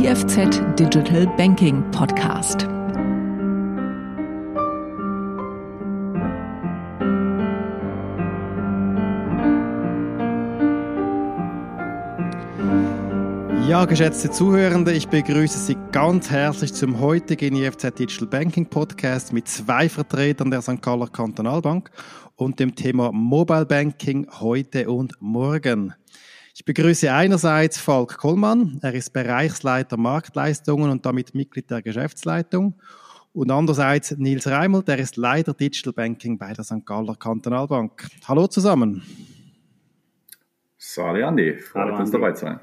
IFZ Digital Banking Podcast. Ja, geschätzte Zuhörende, ich begrüße Sie ganz herzlich zum heutigen IFZ Digital Banking Podcast mit zwei Vertretern der St. Galler Kantonalbank und dem Thema Mobile Banking heute und morgen. Ich begrüße einerseits Falk Kollmann. Er ist Bereichsleiter Marktleistungen und damit Mitglied der Geschäftsleitung. Und andererseits Nils Reimel, der ist Leiter Digital Banking bei der St. Galler Kantonalbank. Hallo zusammen. Sali Andi, freut uns dabei zu sein.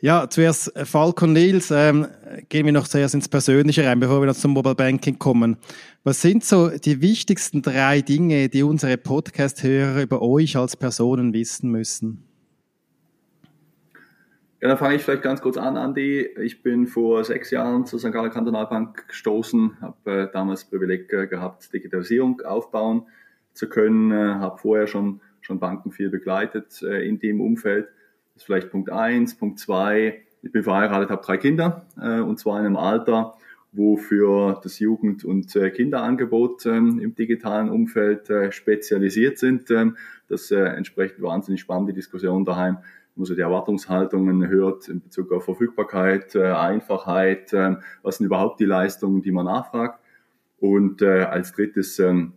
Ja, zuerst Falk und Nils, ähm, gehen wir noch zuerst ins Persönliche rein, bevor wir noch zum Mobile Banking kommen. Was sind so die wichtigsten drei Dinge, die unsere Podcast-Hörer über euch als Personen wissen müssen? Ja, dann fange ich vielleicht ganz kurz an, Andi. Ich bin vor sechs Jahren zur St. Galler Kantonalbank gestoßen, habe äh, damals das Privileg äh, gehabt, Digitalisierung aufbauen zu können, äh, habe vorher schon, schon Banken viel begleitet äh, in dem Umfeld. Das ist vielleicht Punkt eins. Punkt zwei, ich bin verheiratet, habe drei Kinder äh, und zwar in einem Alter, wo für das Jugend- und äh, Kinderangebot ähm, im digitalen Umfeld spezialisiert sind. Ähm, das entspricht wahnsinnig spannende Diskussion daheim wo so die Erwartungshaltungen hört in Bezug auf Verfügbarkeit, äh, Einfachheit, äh, was sind überhaupt die Leistungen, die man nachfragt. Und äh, als drittes, ähm,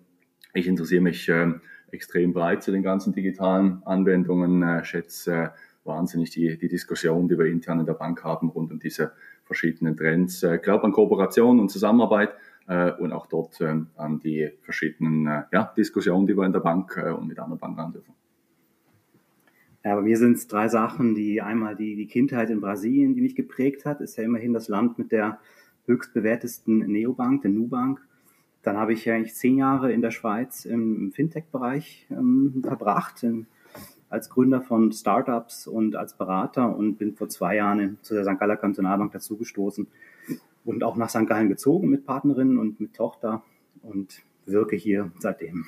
ich interessiere mich äh, extrem breit zu den ganzen digitalen Anwendungen, äh, schätze äh, wahnsinnig die, die Diskussion, die wir intern in der Bank haben rund um diese verschiedenen Trends. Äh, glaube an Kooperation und Zusammenarbeit äh, und auch dort äh, an die verschiedenen äh, ja, Diskussionen, die wir in der Bank äh, und mit anderen Banken haben dürfen. Ja, bei mir sind es drei Sachen, die einmal die, die Kindheit in Brasilien, die mich geprägt hat, ist ja immerhin das Land mit der höchstbewertesten Neobank, der Nubank. Dann habe ich eigentlich zehn Jahre in der Schweiz im Fintech-Bereich ähm, verbracht, in, als Gründer von Startups und als Berater und bin vor zwei Jahren zu der St. Galler Kantonalbank dazugestoßen und auch nach St. Gallen gezogen mit Partnerin und mit Tochter und wirke hier seitdem.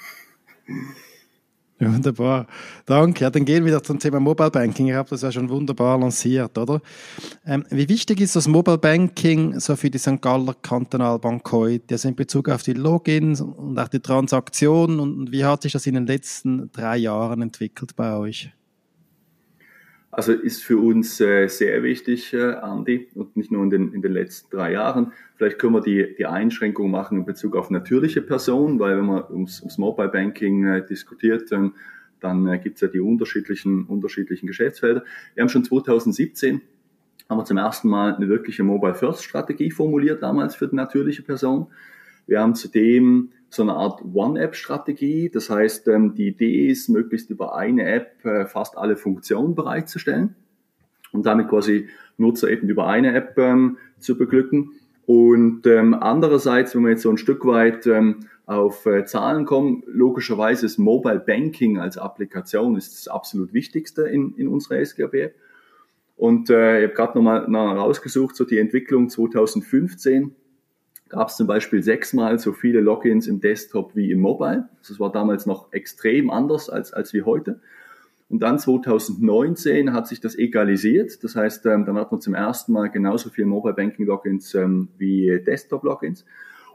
Wunderbar. Danke. Ja, dann gehen wir zum Thema Mobile Banking. Ihr habt das ja schon wunderbar lanciert, oder? Ähm, wie wichtig ist das Mobile Banking so für die St. Galler Kantonalbank heute? Also in Bezug auf die Logins und auch die Transaktionen und wie hat sich das in den letzten drei Jahren entwickelt bei euch? Also ist für uns äh, sehr wichtig, äh, Andi, und nicht nur in den, in den letzten drei Jahren. Vielleicht können wir die, die Einschränkung machen in Bezug auf natürliche Personen, weil wenn man ums, ums Mobile Banking äh, diskutiert, dann äh, gibt es ja die unterschiedlichen, unterschiedlichen Geschäftsfelder. Wir haben schon 2017 haben wir zum ersten Mal eine wirkliche Mobile First Strategie formuliert damals für die natürliche Person. Wir haben zudem so eine Art One-App-Strategie. Das heißt, ähm, die Idee ist, möglichst über eine App äh, fast alle Funktionen bereitzustellen und damit quasi Nutzer eben über eine App ähm, zu beglücken. Und ähm, andererseits, wenn wir jetzt so ein Stück weit auf äh, Zahlen kommen, logischerweise ist Mobile Banking als Applikation ist das absolut Wichtigste in, in unserer SGB. Und äh, ich habe gerade nochmal rausgesucht, so die Entwicklung 2015 gab es zum Beispiel sechsmal so viele Logins im Desktop wie im Mobile. Das war damals noch extrem anders als, als wie heute. Und dann 2019 hat sich das egalisiert. Das heißt, ähm, dann hat man zum ersten Mal genauso viele Mobile Banking Logins ähm, wie Desktop Logins.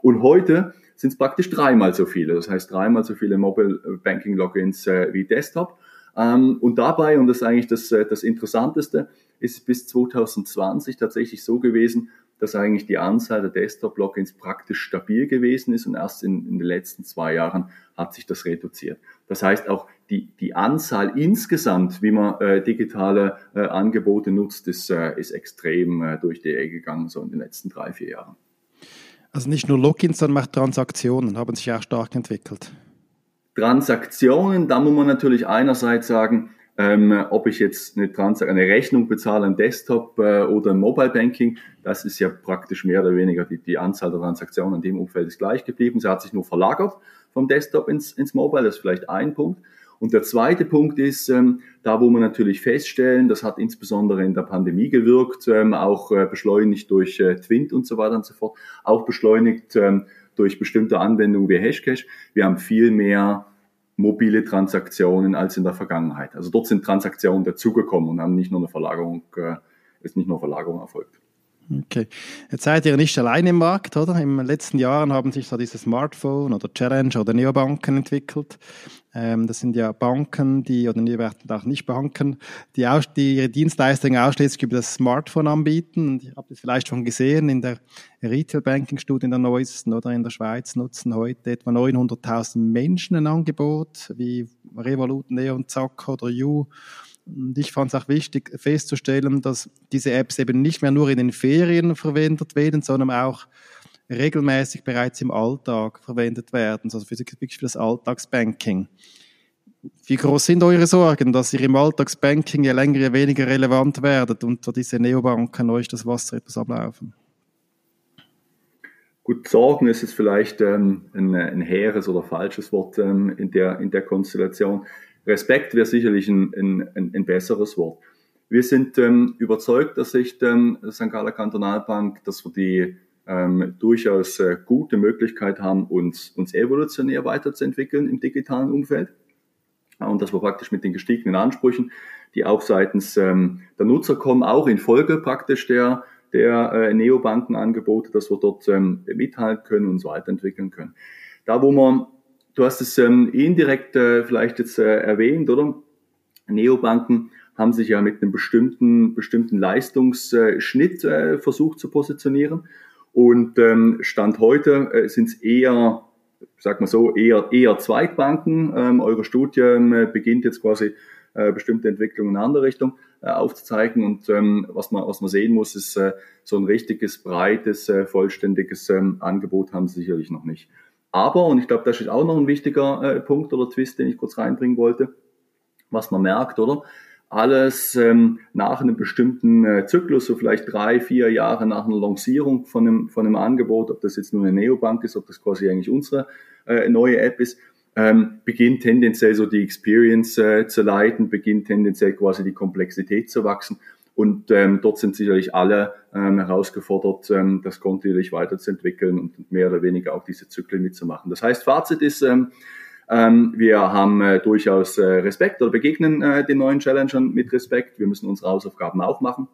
Und heute sind es praktisch dreimal so viele. Das heißt, dreimal so viele Mobile Banking Logins äh, wie Desktop. Ähm, und dabei, und das ist eigentlich das, äh, das Interessanteste, ist bis 2020 tatsächlich so gewesen, dass eigentlich die Anzahl der Desktop-Logins praktisch stabil gewesen ist und erst in, in, den letzten zwei Jahren hat sich das reduziert. Das heißt auch die, die Anzahl insgesamt, wie man äh, digitale äh, Angebote nutzt, ist, äh, ist extrem äh, durch die Ecke gegangen, so in den letzten drei, vier Jahren. Also nicht nur Logins, sondern auch Transaktionen haben sich auch stark entwickelt. Transaktionen, da muss man natürlich einerseits sagen, ähm, ob ich jetzt eine, Trans eine Rechnung bezahle am Desktop äh, oder im Mobile Banking, das ist ja praktisch mehr oder weniger die, die Anzahl der Transaktionen in dem Umfeld ist gleich geblieben. Sie hat sich nur verlagert vom Desktop ins, ins Mobile, das ist vielleicht ein Punkt. Und der zweite Punkt ist, ähm, da wo wir natürlich feststellen, das hat insbesondere in der Pandemie gewirkt, ähm, auch äh, beschleunigt durch äh, Twint und so weiter und so fort, auch beschleunigt ähm, durch bestimmte Anwendungen wie Hashcash. Wir haben viel mehr mobile Transaktionen als in der Vergangenheit. Also dort sind Transaktionen dazugekommen und haben nicht nur eine Verlagerung äh, es nicht nur Verlagerung erfolgt. Okay. Jetzt seid ihr nicht allein im Markt, oder? Im letzten Jahren haben sich so diese Smartphone oder Challenge oder Neobanken entwickelt. Ähm, das sind ja Banken, die, oder werden auch nicht Banken, die, aus, die ihre Dienstleistungen ausschließlich über das Smartphone anbieten. Und ihr habt es vielleicht schon gesehen, in der Retail-Banking-Studie in der neuesten oder in der Schweiz nutzen heute etwa 900.000 Menschen ein Angebot, wie Revolut, Neon, Zack oder You und ich fand es auch wichtig festzustellen, dass diese Apps eben nicht mehr nur in den Ferien verwendet werden, sondern auch regelmäßig bereits im Alltag verwendet werden, also für, für das Alltagsbanking. Wie groß sind eure Sorgen, dass ihr im Alltagsbanking je länger, je weniger relevant werdet und für diese Neobanken euch das Wasser etwas ablaufen? Gut, Sorgen ist jetzt vielleicht ähm, ein, ein hehres oder falsches Wort ähm, in, der, in der Konstellation. Respekt wäre sicherlich ein, ein, ein, besseres Wort. Wir sind ähm, überzeugt, dass sich ähm, St. Galler Kantonalbank, dass wir die ähm, durchaus äh, gute Möglichkeit haben, uns, uns evolutionär weiterzuentwickeln im digitalen Umfeld. Und dass wir praktisch mit den gestiegenen Ansprüchen, die auch seitens ähm, der Nutzer kommen, auch in Folge praktisch der, der äh, Neobankenangebote, dass wir dort ähm, mithalten können und uns weiterentwickeln können. Da, wo man Du hast es ähm, indirekt äh, vielleicht jetzt äh, erwähnt, oder? Neobanken haben sich ja mit einem bestimmten, bestimmten Leistungsschnitt äh, versucht zu positionieren. Und ähm, Stand heute äh, sind es eher, sag mal so, eher, eher Zweitbanken. Ähm, eure Studie ähm, beginnt jetzt quasi äh, bestimmte Entwicklungen in eine andere Richtung äh, aufzuzeigen. Und ähm, was, man, was man sehen muss, ist, äh, so ein richtiges, breites, äh, vollständiges ähm, Angebot haben sie sicherlich noch nicht. Aber, und ich glaube, das ist auch noch ein wichtiger äh, Punkt oder Twist, den ich kurz reinbringen wollte, was man merkt, oder? Alles ähm, nach einem bestimmten äh, Zyklus, so vielleicht drei, vier Jahre nach einer Lancierung von einem, von einem Angebot, ob das jetzt nur eine Neobank ist, ob das quasi eigentlich unsere äh, neue App ist, ähm, beginnt tendenziell so die Experience äh, zu leiten, beginnt tendenziell quasi die Komplexität zu wachsen. Und ähm, dort sind sicherlich alle ähm, herausgefordert, ähm, das kontinuierlich weiterzuentwickeln und mehr oder weniger auch diese Zyklen mitzumachen. Das heißt, Fazit ist, ähm, ähm, wir haben äh, durchaus äh, Respekt oder begegnen äh, den neuen Challengern mit Respekt. Wir müssen unsere Hausaufgaben auch machen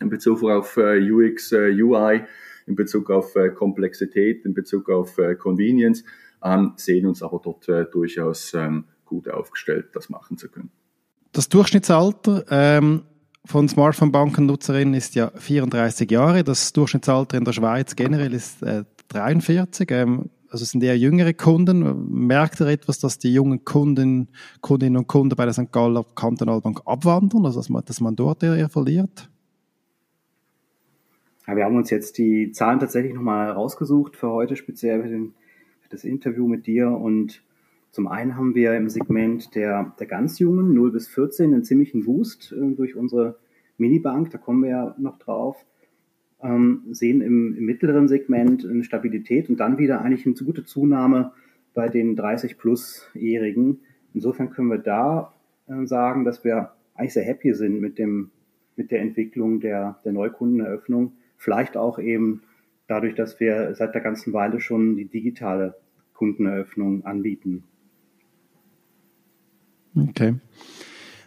in Bezug auf äh, UX, äh, UI, in Bezug auf äh, Komplexität, in Bezug auf äh, Convenience, ähm, sehen uns aber dort äh, durchaus ähm, gut aufgestellt, das machen zu können. Das Durchschnittsalter ähm, von Smartphone-Bankennutzerinnen ist ja 34 Jahre. Das Durchschnittsalter in der Schweiz generell ist äh, 43. Ähm, also es sind eher jüngere Kunden. Merkt ihr etwas, dass die jungen Kunden, Kundinnen und Kunden bei der St. Galler Kantonalbank abwandern, also dass man, dass man dort eher verliert? Ja, wir haben uns jetzt die Zahlen tatsächlich nochmal rausgesucht für heute, speziell für, den, für das Interview mit dir und zum einen haben wir im Segment der, der ganz Jungen, 0 bis 14, einen ziemlichen Boost äh, durch unsere Minibank, da kommen wir ja noch drauf, ähm, sehen im, im, mittleren Segment eine Stabilität und dann wieder eigentlich eine gute Zunahme bei den 30-plus-Jährigen. Insofern können wir da äh, sagen, dass wir eigentlich sehr happy sind mit, dem, mit der Entwicklung der, der Neukundeneröffnung. Vielleicht auch eben dadurch, dass wir seit der ganzen Weile schon die digitale Kundeneröffnung anbieten. Okay.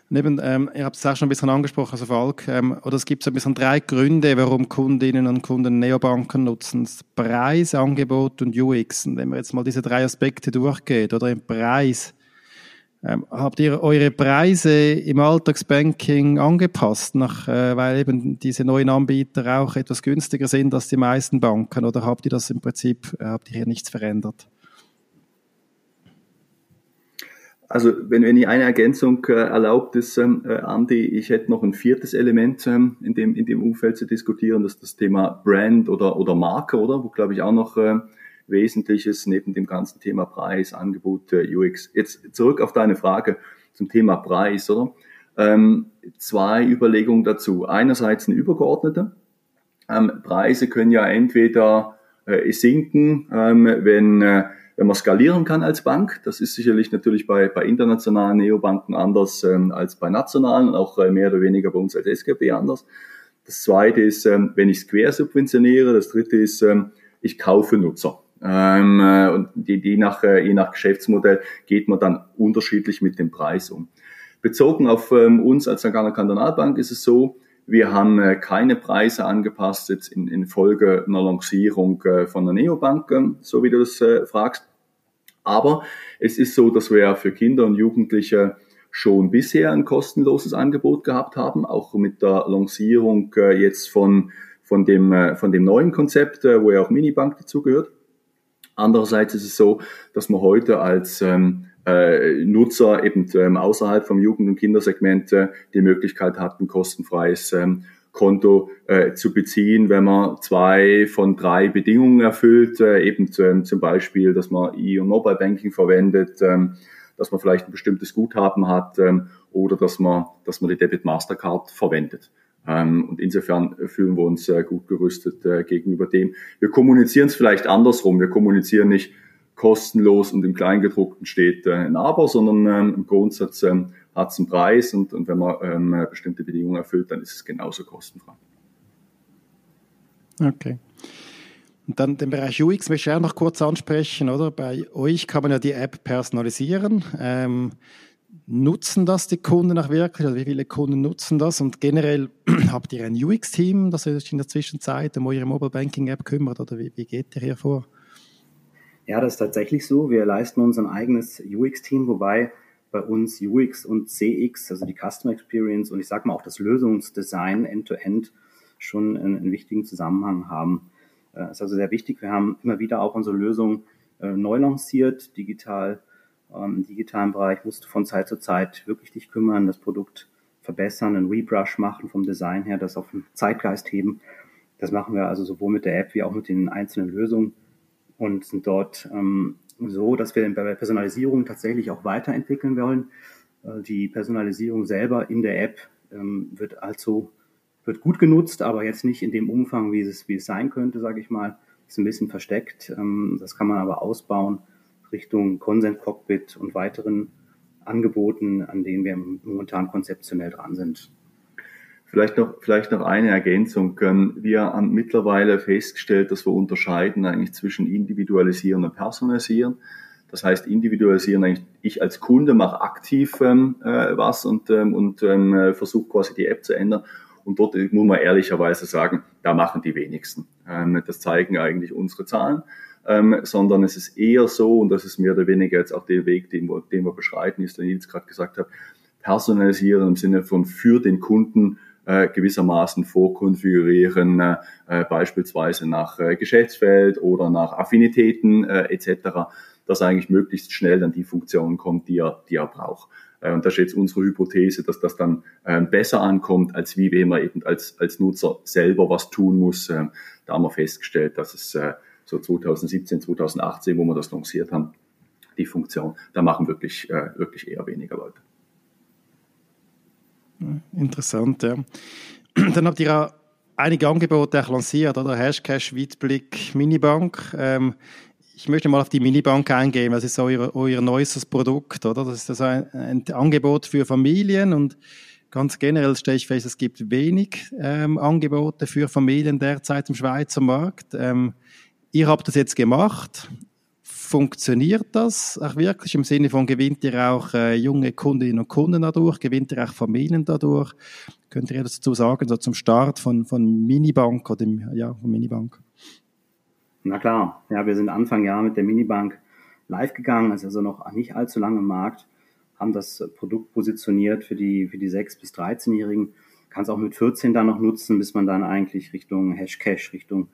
Neben, ähm, ihr habt es auch schon ein bisschen angesprochen, also Falk, ähm, oder es gibt so ein bisschen drei Gründe, warum Kundinnen und Kunden Neobanken nutzen. Das Preis, Angebot und UX. Und wenn man jetzt mal diese drei Aspekte durchgeht, oder im Preis, ähm, habt ihr eure Preise im Alltagsbanking angepasst, nach, äh, weil eben diese neuen Anbieter auch etwas günstiger sind als die meisten Banken, oder habt ihr das im Prinzip, äh, habt ihr hier nichts verändert? Also wenn, wenn ich eine Ergänzung äh, erlaubt ist, ähm, äh, Andi, ich hätte noch ein viertes Element ähm, in, dem, in dem Umfeld zu diskutieren, das ist das Thema Brand oder, oder Marke, oder? Wo, glaube ich, auch noch äh, Wesentliches neben dem ganzen Thema Preis, Angebot, äh, UX. Jetzt zurück auf deine Frage zum Thema Preis, oder? Ähm, zwei Überlegungen dazu. Einerseits eine übergeordnete. Ähm, Preise können ja entweder sinken, ähm, wenn äh, wenn man skalieren kann als Bank. Das ist sicherlich natürlich bei, bei internationalen Neobanken anders ähm, als bei nationalen und auch äh, mehr oder weniger bei uns als SGB anders. Das zweite ist, ähm, wenn ich es quersubventioniere. Das dritte ist, ich kaufe Nutzer. Äh, und die nach, äh, je nach Geschäftsmodell geht man dann unterschiedlich mit dem Preis um. Bezogen auf uns als St. Kantonalbank ist es so, Wir haben äh, keine Preise angepasst jetzt in, in Folge einer Lancierung äh, von der Neobank, äh, so wie du das äh, fragst. Aber es ist so, dass wir für Kinder und Jugendliche schon bisher ein kostenloses Angebot gehabt haben, auch mit der Lancierung jetzt von, von, dem, von dem neuen Konzept, wo ja auch Minibank dazugehört. Andererseits ist es so, dass man heute als ähm, äh, Nutzer eben ähm, außerhalb vom Jugend- und Kindersegment äh, die Möglichkeit hat, ein kostenfreies ähm, Konto äh, zu beziehen, wenn man zwei von drei Bedingungen erfüllt, äh, eben ähm, zum Beispiel, dass man E- und Mobile Banking verwendet, ähm, dass man vielleicht ein bestimmtes Guthaben hat ähm, oder dass man, dass man die Debit Mastercard verwendet. Ähm, und insofern fühlen wir uns äh, gut gerüstet äh, gegenüber dem. Wir kommunizieren es vielleicht andersrum. Wir kommunizieren nicht kostenlos und im Kleingedruckten steht äh, ein Aber, sondern ähm, im Grundsatz ähm, hat es einen Preis und, und wenn man ähm, bestimmte Bedingungen erfüllt, dann ist es genauso kostenfrei. Okay. Und dann den Bereich UX möchte ich auch noch kurz ansprechen, oder? Bei euch kann man ja die App personalisieren. Ähm, nutzen das die Kunden auch wirklich? Oder wie viele Kunden nutzen das? Und generell habt ihr ein UX-Team, das sich in der Zwischenzeit um eure Mobile Banking App kümmert? Oder wie, wie geht ihr hier vor? Ja, das ist tatsächlich so. Wir leisten uns ein eigenes UX-Team, wobei bei uns UX und CX, also die Customer Experience und ich sage mal auch das Lösungsdesign End-to-End schon einen, einen wichtigen Zusammenhang haben. Äh, ist also sehr wichtig. Wir haben immer wieder auch unsere Lösung äh, neu lanciert, digital. Ähm, Im digitalen Bereich musst du von Zeit zu Zeit wirklich dich kümmern, das Produkt verbessern, einen Rebrush machen vom Design her, das auf den Zeitgeist heben. Das machen wir also sowohl mit der App wie auch mit den einzelnen Lösungen und sind dort ähm, so, dass wir bei der Personalisierung tatsächlich auch weiterentwickeln wollen. Äh, die Personalisierung selber in der App ähm, wird also wird gut genutzt, aber jetzt nicht in dem Umfang, wie es, wie es sein könnte, sage ich mal. Ist ein bisschen versteckt. Ähm, das kann man aber ausbauen Richtung Consent Cockpit und weiteren Angeboten, an denen wir momentan konzeptionell dran sind. Vielleicht noch, vielleicht noch eine Ergänzung. Wir haben mittlerweile festgestellt, dass wir unterscheiden eigentlich zwischen individualisieren und personalisieren. Das heißt, individualisieren eigentlich, ich als Kunde mache aktiv ähm, äh, was und, ähm, und ähm, versuche quasi die App zu ändern. Und dort muss man ehrlicherweise sagen, da machen die wenigsten. Ähm, das zeigen eigentlich unsere Zahlen. Ähm, sondern es ist eher so, und das ist mehr oder weniger jetzt auch der Weg, den wir, den wir beschreiten, ist, den ich jetzt gerade gesagt habe, personalisieren im Sinne von für den Kunden äh, gewissermaßen vorkonfigurieren, äh, beispielsweise nach äh, Geschäftsfeld oder nach Affinitäten äh, etc., dass eigentlich möglichst schnell dann die Funktion kommt, die er, die er braucht. Äh, und das ist jetzt unsere Hypothese, dass das dann äh, besser ankommt, als wie wenn man eben als, als Nutzer selber was tun muss. Äh, da haben wir festgestellt, dass es äh, so 2017, 2018, wo wir das lanciert haben, die Funktion, da machen wirklich, äh, wirklich eher weniger Leute. Interessant, ja. Dann habt ihr ja einige Angebote auch lanciert, oder? Hashcash, Weitblick, Minibank. Ähm, ich möchte mal auf die Minibank eingehen. Das ist euer, euer neuestes Produkt, oder? Das ist also ein, ein Angebot für Familien und ganz generell stelle ich fest, es gibt wenig ähm, Angebote für Familien derzeit im Schweizer Markt. Ähm, ihr habt das jetzt gemacht funktioniert das? Auch wirklich im Sinne von gewinnt ihr auch äh, junge Kundinnen und Kunden dadurch, gewinnt ihr auch Familien dadurch? Könnt ihr dazu sagen, so zum Start von, von Minibank oder dem, ja, von Minibank? Na klar, ja, wir sind Anfang Jahr mit der Minibank live gegangen, ist also noch nicht allzu lange im Markt, haben das Produkt positioniert für die, für die 6- bis 13-Jährigen, kann es auch mit 14 dann noch nutzen, bis man dann eigentlich Richtung Hashcash, Richtung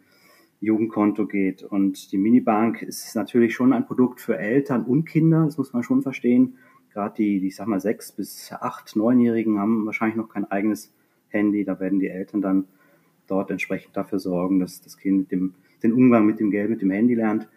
Jugendkonto geht. Und die Minibank ist natürlich schon ein Produkt für Eltern und Kinder, das muss man schon verstehen. Gerade die, die ich sag mal, sechs bis acht, neunjährigen haben wahrscheinlich noch kein eigenes Handy. Da werden die Eltern dann dort entsprechend dafür sorgen, dass das Kind mit dem, den Umgang mit dem Geld, mit dem Handy lernt.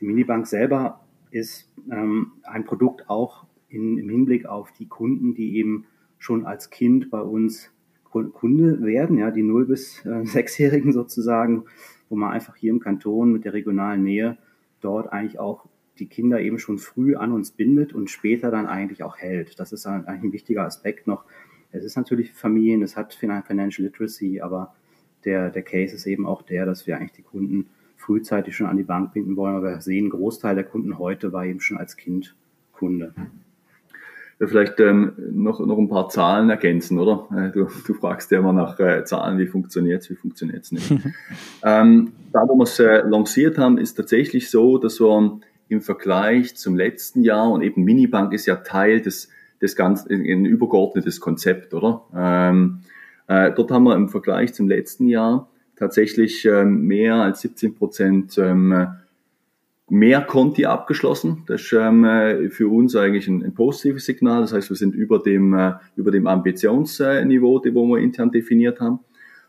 Die Minibank selber ist ähm, ein Produkt auch in, im Hinblick auf die Kunden, die eben schon als Kind bei uns Kunde werden, ja, die 0- bis äh, 6-Jährigen sozusagen, wo man einfach hier im Kanton mit der regionalen Nähe dort eigentlich auch die Kinder eben schon früh an uns bindet und später dann eigentlich auch hält. Das ist eigentlich ein wichtiger Aspekt noch. Es ist natürlich Familien, es hat Financial Literacy, aber der, der Case ist eben auch der, dass wir eigentlich die Kunden frühzeitig schon an die Bank binden wollen. Aber wir sehen, Großteil der Kunden heute war eben schon als Kind Kunde. Vielleicht ähm, noch, noch ein paar Zahlen ergänzen, oder? Äh, du, du fragst ja immer nach äh, Zahlen, wie funktioniert's, wie funktioniert's nicht. ähm, da, wo wir es äh, lanciert haben, ist tatsächlich so, dass wir im Vergleich zum letzten Jahr und eben Minibank ist ja Teil des, des ganzen, ein übergeordnetes Konzept, oder? Ähm, äh, dort haben wir im Vergleich zum letzten Jahr tatsächlich ähm, mehr als 17 Prozent ähm, mehr Konti abgeschlossen. Das ist ähm, äh, für uns eigentlich ein, ein, positives Signal. Das heißt, wir sind über dem, äh, über dem Ambitionsniveau, das wir intern definiert haben.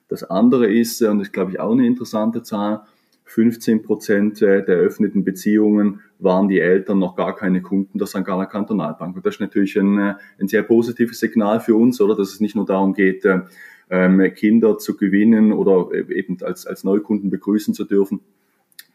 Das andere ist, äh, und das ist, glaube ich, auch eine interessante Zahl, 15 Prozent der eröffneten Beziehungen waren die Eltern noch gar keine Kunden der St. Galler Kantonalbank. Und das ist natürlich ein, ein sehr positives Signal für uns, oder? Dass es nicht nur darum geht, ähm, Kinder zu gewinnen oder eben als, als Neukunden begrüßen zu dürfen,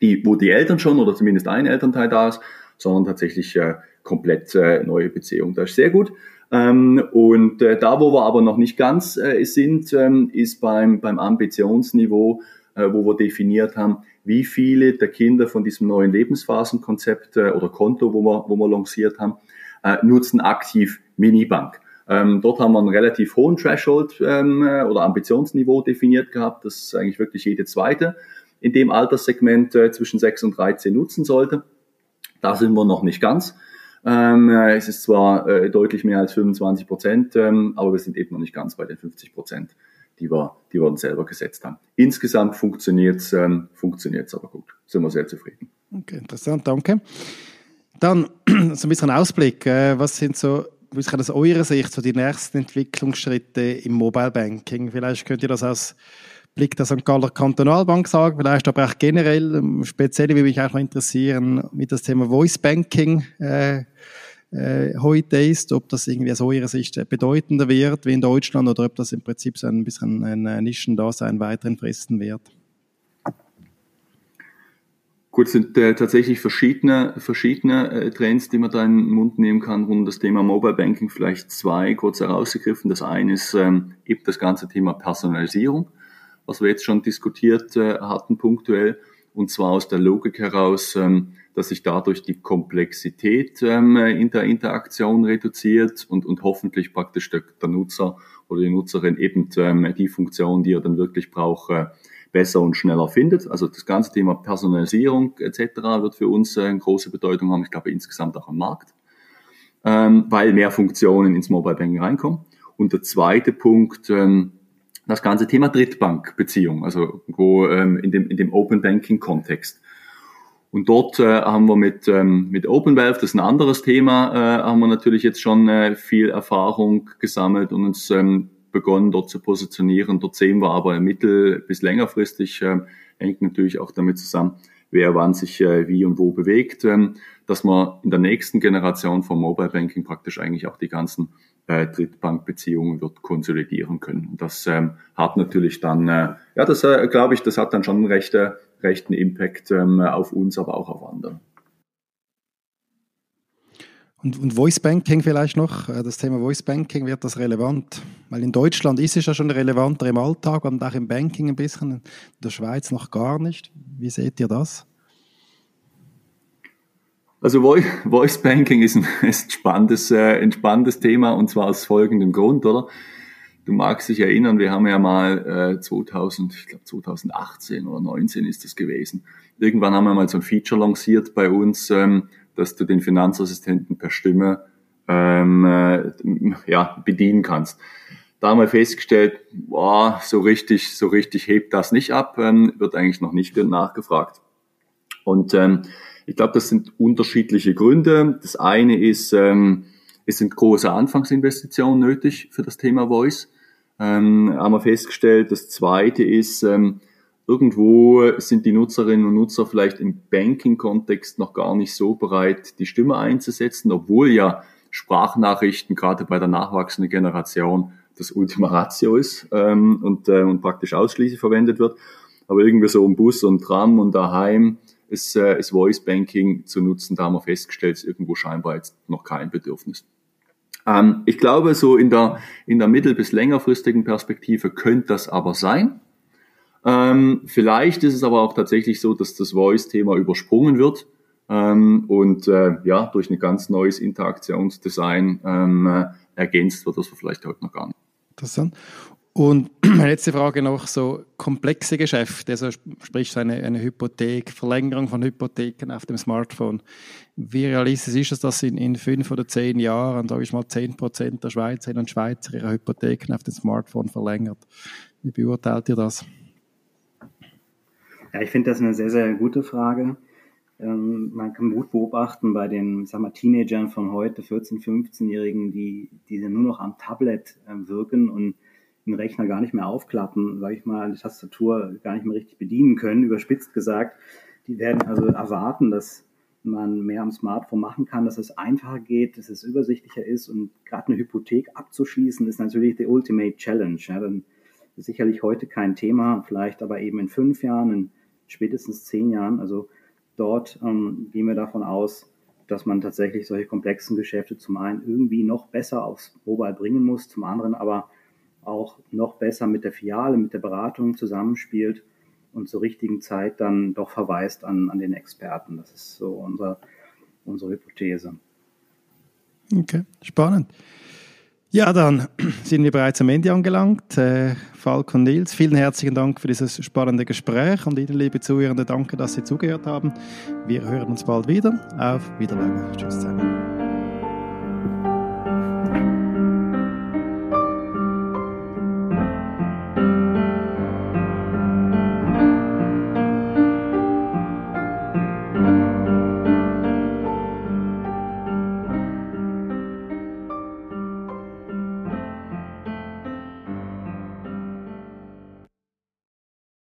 die, wo die Eltern schon oder zumindest ein Elternteil da ist, sondern tatsächlich äh, komplett äh, neue Beziehung. Das ist sehr gut. Ähm, und äh, da, wo wir aber noch nicht ganz äh, sind, ähm, ist beim, beim Ambitionsniveau, äh, wo wir definiert haben, wie viele der Kinder von diesem neuen Lebensphasenkonzept äh, oder Konto, wo wir, wo wir lanciert haben, äh, nutzen aktiv Minibank. Ähm, dort haben wir einen relativ hohen Threshold ähm, äh, oder Ambitionsniveau definiert gehabt, das eigentlich wirklich jede zweite in dem Alterssegment äh, zwischen 6 und 13 nutzen sollte. Da sind wir noch nicht ganz. Ähm, äh, es ist zwar äh, deutlich mehr als 25 Prozent, ähm, aber wir sind eben noch nicht ganz bei den 50 Prozent, die wir, die wir uns selber gesetzt haben. Insgesamt funktioniert es ähm, funktioniert's aber gut. Sind wir sehr zufrieden. Okay, interessant, danke. Dann so ein bisschen Ausblick. Äh, was sind so aus eurer Sicht so die nächsten Entwicklungsschritte im Mobile Banking? Vielleicht könnt ihr das aus Blick der St. Galler Kantonalbank sagen, vielleicht aber auch generell, ähm, speziell würde mich auch noch interessieren, wie das Thema Voice Banking äh, äh, heute ist, ob das irgendwie aus eurer Sicht bedeutender wird wie in Deutschland oder ob das im Prinzip so ein bisschen ein Nischendasein weiterhin fristen wird. Gut, es sind äh, tatsächlich verschiedene, verschiedene äh, Trends, die man da in den Mund nehmen kann rund um das Thema Mobile Banking. Vielleicht zwei kurz herausgegriffen. Das eine ist ähm, eben das ganze Thema Personalisierung was wir jetzt schon diskutiert äh, hatten punktuell, und zwar aus der Logik heraus, ähm, dass sich dadurch die Komplexität ähm, in der Interaktion reduziert und, und hoffentlich praktisch der, der Nutzer oder die Nutzerin eben ähm, die Funktion, die er dann wirklich braucht, äh, besser und schneller findet. Also das ganze Thema Personalisierung etc. wird für uns äh, eine große Bedeutung haben, ich glaube insgesamt auch am Markt, weil mehr Funktionen ins Mobile Banking reinkommen. Und der zweite Punkt, das ganze Thema Drittbankbeziehung, also wo ähm, in dem in dem Open Banking Kontext. Und dort äh, haben wir mit ähm, mit OpenWealth, das ist ein anderes Thema, äh, haben wir natürlich jetzt schon äh, viel Erfahrung gesammelt und uns ähm, begonnen dort zu positionieren. Dort sehen wir aber mittel- bis längerfristig äh, hängt natürlich auch damit zusammen, wer wann sich äh, wie und wo bewegt, ähm, dass man in der nächsten Generation vom Mobile Banking praktisch eigentlich auch die ganzen äh, Drittbankbeziehungen wird konsolidieren können. Und das ähm, hat natürlich dann, äh, ja, das glaube ich, das hat dann schon einen rechten, rechten Impact ähm, auf uns, aber auch auf andere. Und, und Voice Banking vielleicht noch, äh, das Thema Voice Banking, wird das relevant? Weil in Deutschland ist es ja schon relevanter im Alltag und auch im Banking ein bisschen, in der Schweiz noch gar nicht. Wie seht ihr das? Also Voice Banking ist ein, ist ein, spannendes, äh, ein spannendes Thema und zwar aus folgendem Grund, oder? Du magst dich erinnern, wir haben ja mal äh, 2000, ich glaube 2018 oder 19 ist das gewesen. Irgendwann haben wir mal so ein Feature lanciert bei uns, ähm, dass du den Finanzassistenten per Stimme ähm, äh, ja, bedienen kannst. Da haben wir festgestellt, boah, so richtig, so richtig hebt das nicht ab, ähm, wird eigentlich noch nicht nachgefragt. Und ähm, ich glaube, das sind unterschiedliche Gründe. Das eine ist, ähm, es sind große Anfangsinvestitionen nötig für das Thema Voice. Ähm, haben wir festgestellt. Das zweite ist, ähm, irgendwo sind die Nutzerinnen und Nutzer vielleicht im Banking-Kontext noch gar nicht so bereit, die Stimme einzusetzen, obwohl ja Sprachnachrichten gerade bei der nachwachsenden Generation das Ultima Ratio ist ähm, und, äh, und praktisch ausschließlich verwendet wird. Aber irgendwie so im Bus und Tram und daheim ist, äh, ist Voice Banking zu nutzen. Da haben wir festgestellt, ist irgendwo scheinbar jetzt noch kein Bedürfnis. Ähm, ich glaube, so in der, in der mittel- bis längerfristigen Perspektive könnte das aber sein. Ähm, vielleicht ist es aber auch tatsächlich so, dass das Voice-Thema übersprungen wird ähm, und äh, ja, durch ein ganz neues Interaktionsdesign ähm, äh, ergänzt wird, das wir vielleicht heute noch gar nicht. Interessant. Und meine letzte Frage noch, so komplexe Geschäfte, also sprich eine, eine Hypothek, Verlängerung von Hypotheken auf dem Smartphone. Wie realistisch ist es, dass in, in fünf oder zehn Jahren, sage ich mal, zehn Prozent der Schweizerinnen und Schweizer ihre Hypotheken auf dem Smartphone verlängert? Wie beurteilt ihr das? Ja, ich finde das eine sehr, sehr gute Frage. Ähm, man kann gut beobachten bei den sag mal, Teenagern von heute, 14-, 15-Jährigen, die, die nur noch am Tablet äh, wirken und den Rechner gar nicht mehr aufklappen, sage ich mal, die Tastatur gar nicht mehr richtig bedienen können, überspitzt gesagt. Die werden also erwarten, dass man mehr am Smartphone machen kann, dass es einfacher geht, dass es übersichtlicher ist und gerade eine Hypothek abzuschließen ist natürlich die Ultimate Challenge. Ja, dann ist sicherlich heute kein Thema, vielleicht aber eben in fünf Jahren, in spätestens zehn Jahren. Also dort ähm, gehen wir davon aus, dass man tatsächlich solche komplexen Geschäfte zum einen irgendwie noch besser aufs Mobile bringen muss, zum anderen aber auch noch besser mit der Filiale, mit der Beratung zusammenspielt und zur richtigen Zeit dann doch verweist an, an den Experten. Das ist so unser, unsere Hypothese. Okay, spannend. Ja, dann sind wir bereits am Ende angelangt. Äh, Falk und Nils, vielen herzlichen Dank für dieses spannende Gespräch und Ihnen, liebe Zuhörende, danke, dass Sie zugehört haben. Wir hören uns bald wieder. Auf Wiedersehen. Tschüss zusammen.